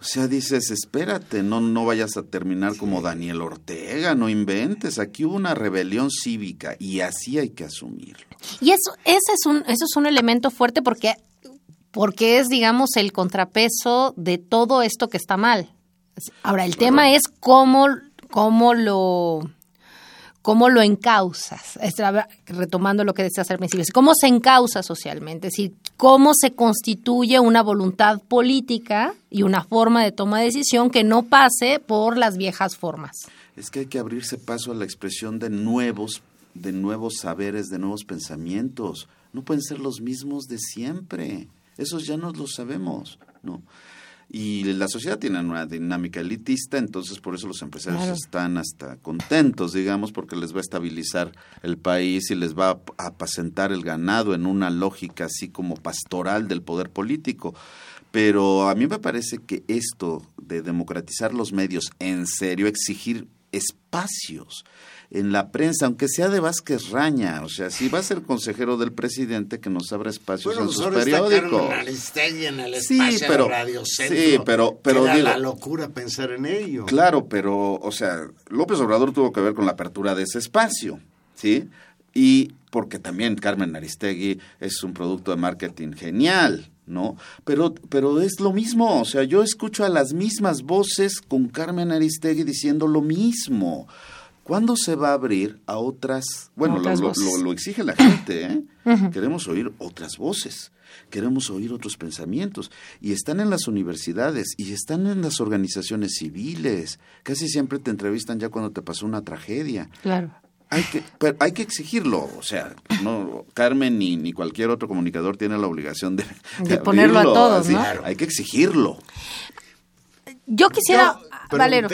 O sea, dices, espérate, no, no vayas a terminar como Daniel Ortega, no inventes. Aquí hubo una rebelión cívica y así hay que asumirlo. Y eso, ese es un, eso es un elemento fuerte porque, porque es, digamos, el contrapeso de todo esto que está mal. Ahora, el tema es cómo, cómo lo ¿Cómo lo encausas? Retomando lo que decías al principio, ¿cómo se encausa socialmente? Es decir, ¿cómo se constituye una voluntad política y una forma de toma de decisión que no pase por las viejas formas? Es que hay que abrirse paso a la expresión de nuevos, de nuevos saberes, de nuevos pensamientos. no pueden ser los mismos de siempre. Esos ya no lo sabemos, ¿no? Y la sociedad tiene una dinámica elitista, entonces por eso los empresarios están hasta contentos, digamos, porque les va a estabilizar el país y les va a apacentar el ganado en una lógica así como pastoral del poder político. Pero a mí me parece que esto de democratizar los medios, en serio, exigir espacios en la prensa, aunque sea de Vázquez Raña, o sea, si va a ser consejero del presidente, que nos abra espacios en sus periódicos. en el sí, pero, Radio sí, pero, pero la locura pensar en ello. Claro, pero, o sea, López Obrador tuvo que ver con la apertura de ese espacio, ¿sí? Y porque también Carmen Aristegui es un producto de marketing genial, ¿no? Pero, pero es lo mismo, o sea, yo escucho a las mismas voces con Carmen Aristegui diciendo lo mismo. ¿Cuándo se va a abrir a otras? Bueno, lo, exige la gente, ¿eh? Queremos oír otras voces, queremos oír otros pensamientos. Y están en las universidades y están en las organizaciones civiles. Casi siempre te entrevistan ya cuando te pasó una tragedia. Claro. Hay que, hay que exigirlo, o sea, no Carmen ni, ni cualquier otro comunicador tiene la obligación de, ponerlo a todos, ¿no? Hay que exigirlo. Yo quisiera, Valero.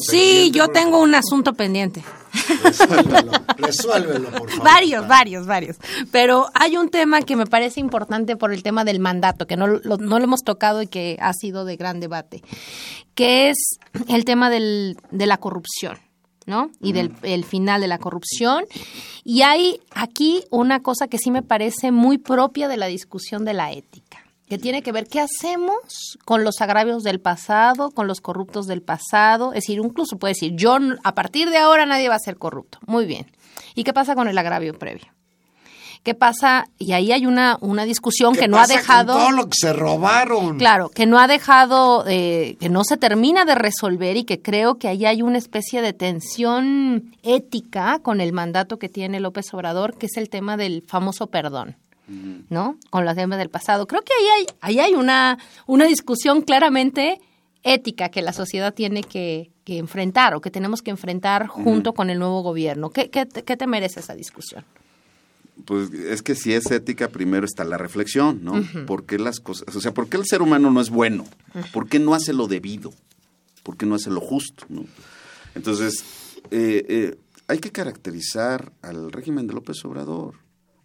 Sí, yo tengo un asunto pendiente. Resuélvelo, resuélvelo, por favor. Varios, varios, varios. Pero hay un tema que me parece importante por el tema del mandato, que no lo, no lo hemos tocado y que ha sido de gran debate, que es el tema del, de la corrupción. ¿No? Y del el final de la corrupción. Y hay aquí una cosa que sí me parece muy propia de la discusión de la ética que tiene que ver qué hacemos con los agravios del pasado, con los corruptos del pasado. Es decir, incluso puede decir, yo a partir de ahora nadie va a ser corrupto. Muy bien. ¿Y qué pasa con el agravio previo? ¿Qué pasa? Y ahí hay una, una discusión que no ha dejado... Con todo lo que se robaron. Claro, que no ha dejado, eh, que no se termina de resolver y que creo que ahí hay una especie de tensión ética con el mandato que tiene López Obrador, que es el tema del famoso perdón. ¿No? Con los temas del pasado. Creo que ahí hay, ahí hay una, una discusión claramente ética que la sociedad tiene que, enfrentar o que tenemos que enfrentar junto con el nuevo gobierno. ¿Qué, qué, qué te merece esa discusión? Pues es que si es ética, primero está la reflexión, ¿no? ¿Por qué las cosas, o sea, por qué el ser humano no es bueno? ¿Por qué no hace lo debido? ¿Por qué no hace lo justo? ¿no? Entonces, eh, eh, hay que caracterizar al régimen de López Obrador.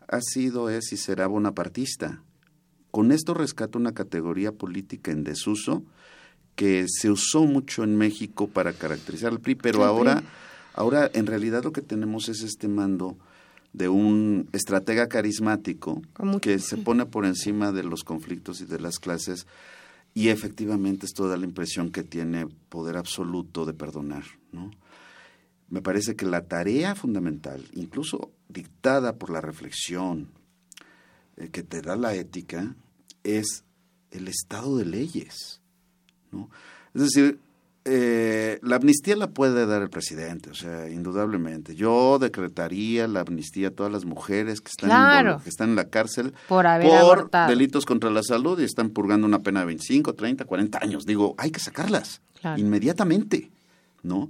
Ha sido, es y será bonapartista. Con esto rescata una categoría política en desuso que se usó mucho en México para caracterizar al PRI, pero ahora, ahora en realidad lo que tenemos es este mando de un estratega carismático que se pone por encima de los conflictos y de las clases y efectivamente esto da la impresión que tiene poder absoluto de perdonar, ¿no? Me parece que la tarea fundamental, incluso dictada por la reflexión eh, que te da la ética, es el estado de leyes, ¿no? Es decir, eh, la amnistía la puede dar el presidente, o sea, indudablemente. Yo decretaría la amnistía a todas las mujeres que están, en, que están en la cárcel por, delitos contra la salud y están purgando una pena de 25, 30, 40 años. Digo, hay que sacarlas inmediatamente, ¿no?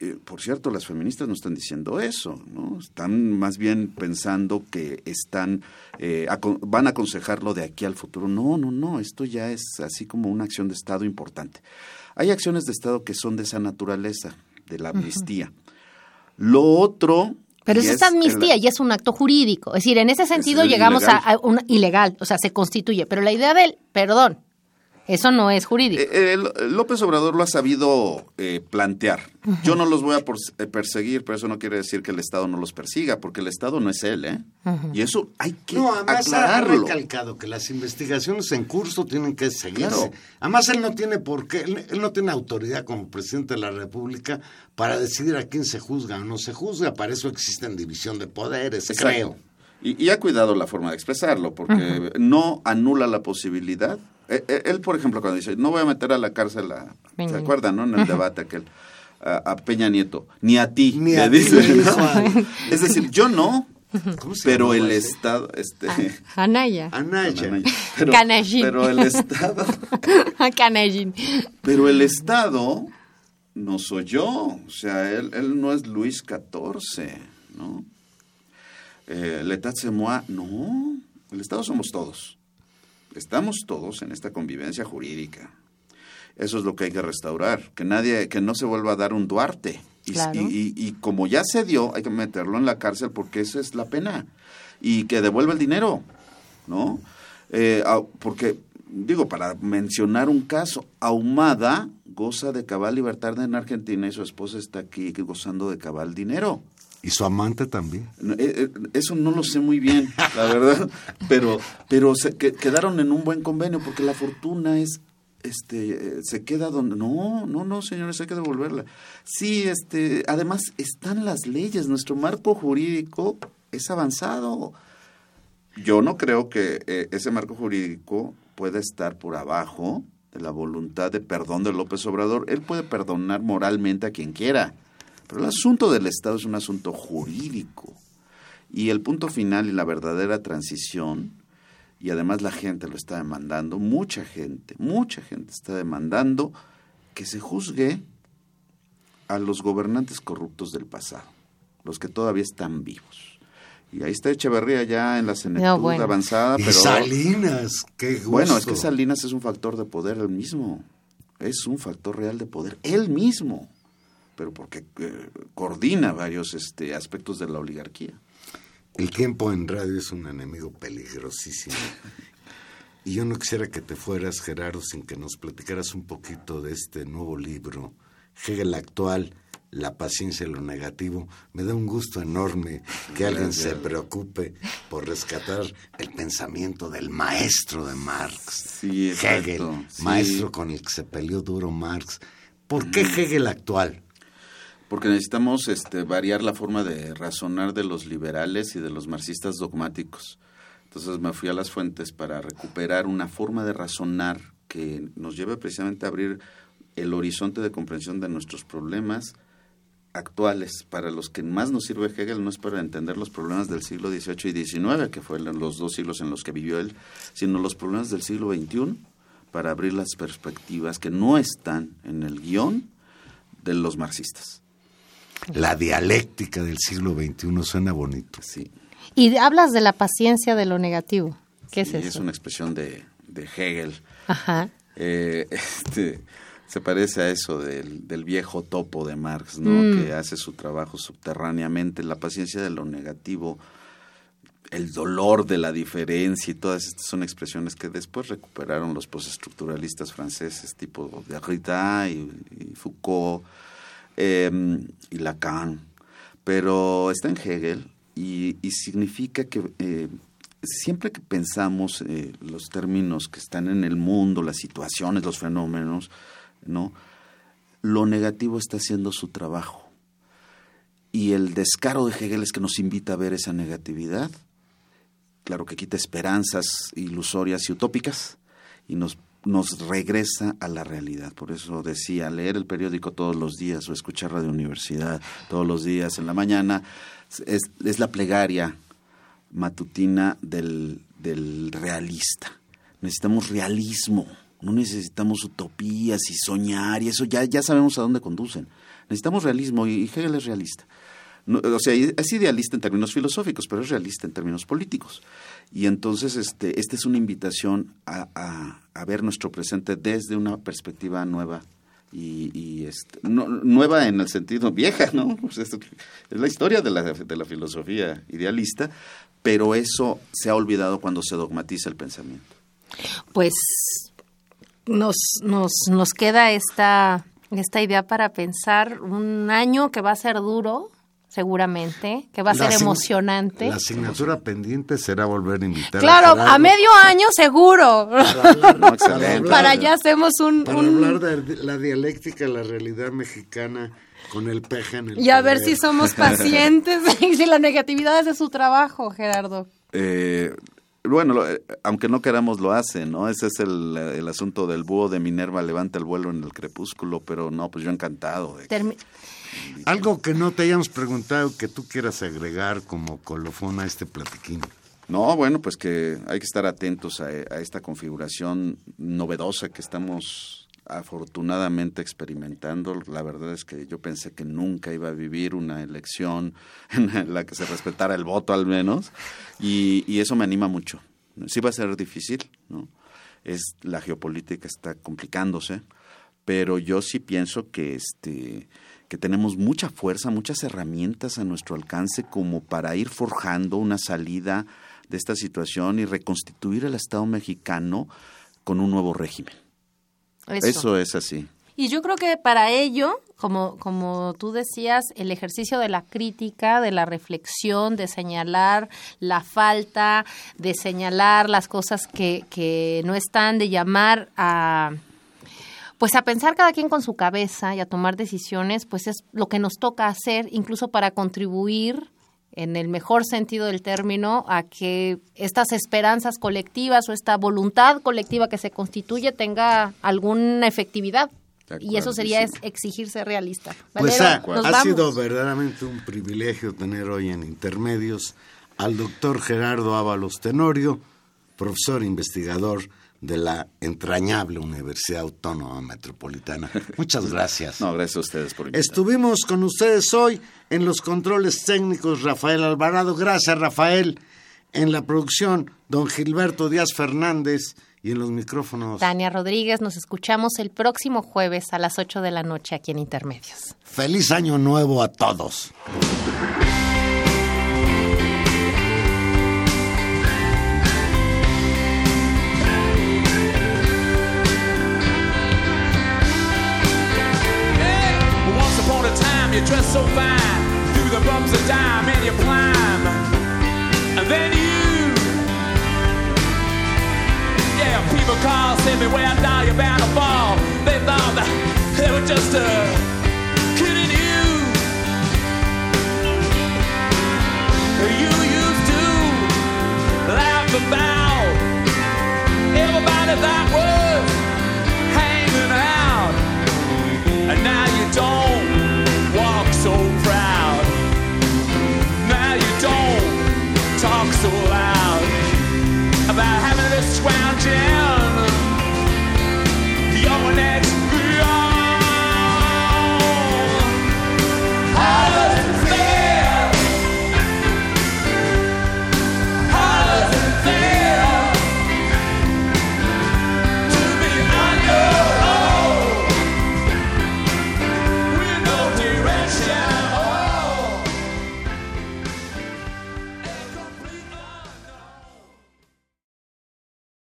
Eh, por cierto, las feministas no están diciendo eso, ¿no? Están más bien pensando que están, eh, van a aconsejarlo de aquí al futuro. No, no, no, esto ya es así como una acción de Estado importante. Hay acciones de Estado que son de esa naturaleza, de la amnistía. Lo otro... Pero es esa amnistía y es un acto jurídico. Es decir, en ese sentido llegamos a, un ilegal, o sea, se constituye. Pero la idea del perdón, eso no es jurídico. Eh, eh, López Obrador lo ha sabido eh, plantear. Yo no los voy a perseguir, pero eso no quiere decir que el Estado no los persiga, porque el Estado no es él, ¿eh? Y eso hay que no, además Ha recalcado que las investigaciones en curso tienen que seguirse. Además, él no tiene por qué, él no tiene autoridad como presidente de la República para decidir a quién se juzga o no se juzga. Para eso existen división de poderes, creo. Y, ha cuidado la forma de expresarlo, porque no anula la posibilidad eh, eh, él, por ejemplo, cuando dice, no voy a meter a la cárcel a... ¿Se acuerdan, no? En el debate aquel. A, Peña Nieto. Ni a ti. Ni a dice, Es decir, yo no. Pero el Estado... Este, Anaya. Anaya. Pero, pero el Estado... Canallín. Pero el Estado no soy yo. O sea, él, él no es Luis XIV, ¿no? eh, l'État c'est moi. No, el Estado somos todos. Estamos todos en esta convivencia jurídica. Eso es lo que hay que restaurar, que nadie, que no se vuelva a dar un Duarte. Y, Claro. y- y- y como ya se dio, hay que meterlo en la cárcel porque esa es la pena. Y que devuelva el dinero, ¿no? Eh, porque, digo, para mencionar un caso, Ahumada goza de cabal libertad en Argentina y su esposa está aquí gozando de cabal dinero. Y su amante también. Eh, eh, Eso no lo sé muy bien, la verdad, pero pero se que- quedaron en un buen convenio porque la fortuna es este se queda donde no, no, no, señores, hay que devolverla. Sí, este, además están las leyes, nuestro marco jurídico es avanzado. Yo no creo que eh, ese marco jurídico pueda estar por abajo de la voluntad de perdón de López Obrador. Él puede perdonar moralmente a quien quiera, pero el asunto del Estado es un asunto jurídico. Y el punto final y la verdadera transición, y además la gente lo está demandando, mucha gente, mucha gente está demandando que se juzgue a los gobernantes corruptos del pasado, los que todavía están vivos. Y ahí está Echeverría ya en la senectud No, bueno. avanzada, Y pero Salinas, qué gusto. bueno, es que Salinas es un factor de poder él mismo. Es un factor real de poder él mismo. Pero porque eh, coordina varios este, aspectos de la oligarquía. El tiempo en radio es un enemigo peligrosísimo. Y yo no quisiera que te fueras, Gerardo, sin que nos platicaras un poquito de este nuevo libro, Hegel actual, La paciencia y lo negativo. Me da un gusto enorme que alguien se preocupe por rescatar el pensamiento del maestro de Marx. Sí, Hegel, sí. maestro con el que se peleó duro Marx. ¿Por qué Hegel actual? Porque necesitamos este, variar la forma de razonar de los liberales y de los marxistas dogmáticos. Entonces me fui a las fuentes para recuperar una forma de razonar que nos lleve precisamente a abrir el horizonte de comprensión de nuestros problemas actuales. Para los que más nos sirve Hegel no es para entender los problemas del siglo XVIII y XIX, que fueron los dos siglos en los que vivió él, sino los problemas del siglo XXI, para abrir las perspectivas que no están en el guion de los marxistas. La dialéctica del siglo XXI suena bonito. Sí. Y hablas de la paciencia de lo negativo. ¿Qué es Sí, eso? Es una expresión de, de Hegel. Ajá. Eh, este, se parece a eso del, del viejo topo de Marx, ¿no? Mm. Que hace su trabajo subterráneamente. La paciencia de lo negativo, el dolor de la diferencia y todas estas son expresiones que después recuperaron los postestructuralistas franceses tipo Derrida y, y Foucault eh, y Lacan. Pero está en Hegel y, significa que eh, siempre que pensamos eh, los términos que están en el mundo, las situaciones, los fenómenos, ¿no? Lo negativo está haciendo su trabajo. Y el descaro de Hegel es que nos invita a ver esa negatividad. Claro que quita esperanzas ilusorias y utópicas y nos, nos regresa a la realidad. Por eso decía, leer el periódico todos los días o escuchar Radio Universidad todos los días en la mañana es, la plegaria matutina del, del realista. Necesitamos realismo, no necesitamos utopías y soñar y eso ya, ya sabemos a dónde conducen. Necesitamos realismo y Hegel es realista. O sea, es idealista en términos filosóficos, pero es realista en términos políticos. Y entonces este, esta es una invitación a, a, a ver nuestro presente desde una perspectiva nueva y, este, no, nueva en el sentido vieja, ¿no? Pues es, es, la historia de la, de la filosofía idealista, pero eso se ha olvidado cuando se dogmatiza el pensamiento. Pues nos, nos, nos queda esta, esta idea para pensar un año que va a ser duro, seguramente, que va a La ser emocionante. La asignatura pendiente será volver a invitar Claro, a medio año seguro. para hablar- No, excelente. hablar Para de- allá hacemos un... Para un- hablar de la dialéctica la realidad mexicana con el peje en el y a ver si somos pacientes y si la negatividad es de su trabajo, Gerardo. Eh, bueno, lo- eh, aunque no queramos lo hace, ¿no? Ese es el, el asunto del búho de Minerva, levanta el vuelo en el crepúsculo, pero no, pues yo encantado. de que- Algo que no te hayamos preguntado que tú quieras agregar como colofón a este platiquín. No, bueno, pues que hay que estar atentos a, esta configuración novedosa que estamos afortunadamente experimentando. La verdad es que yo pensé que nunca iba a vivir una elección en la que se respetara el voto al menos y, y eso me anima mucho. Sí va a ser difícil, ¿no? Es, la geopolítica está complicándose, pero yo sí pienso que este que tenemos mucha fuerza, muchas herramientas a nuestro alcance como para ir forjando una salida de esta situación y reconstituir el Estado mexicano con un nuevo régimen. Eso, es así. Y yo creo que para ello, como, como tú decías, el ejercicio de la crítica, de la reflexión, de señalar la falta, de señalar las cosas que, que no están, de llamar a pues a pensar cada quien con su cabeza y a tomar decisiones, pues es lo que nos toca hacer, incluso para contribuir en el mejor sentido del término, a que estas esperanzas colectivas o esta voluntad colectiva que se constituye tenga alguna efectividad. y eso sería exigirse realista. pues ha, ha sido verdaderamente un privilegio tener hoy en Intermedios al doctor Gerardo Ábalos Tenorio, profesor investigador de la entrañable Universidad Autónoma Metropolitana. Muchas gracias. No, gracias a ustedes por invitarme. Estuvimos con ustedes hoy en los controles técnicos Rafael Alvarado. Gracias, Rafael. En la producción, don Gilberto Díaz Fernández. Y en los micrófonos. Tania Rodríguez, nos escuchamos el próximo jueves a las 8 de la noche aquí en Intermedios. Feliz año nuevo a todos. So fine through the bumps of time and you climb. And then you, yeah, people call, say me where now you're bound to fall. They thought that they were just uh, kidding you. You used to laugh about everybody that was hanging out, and now you don't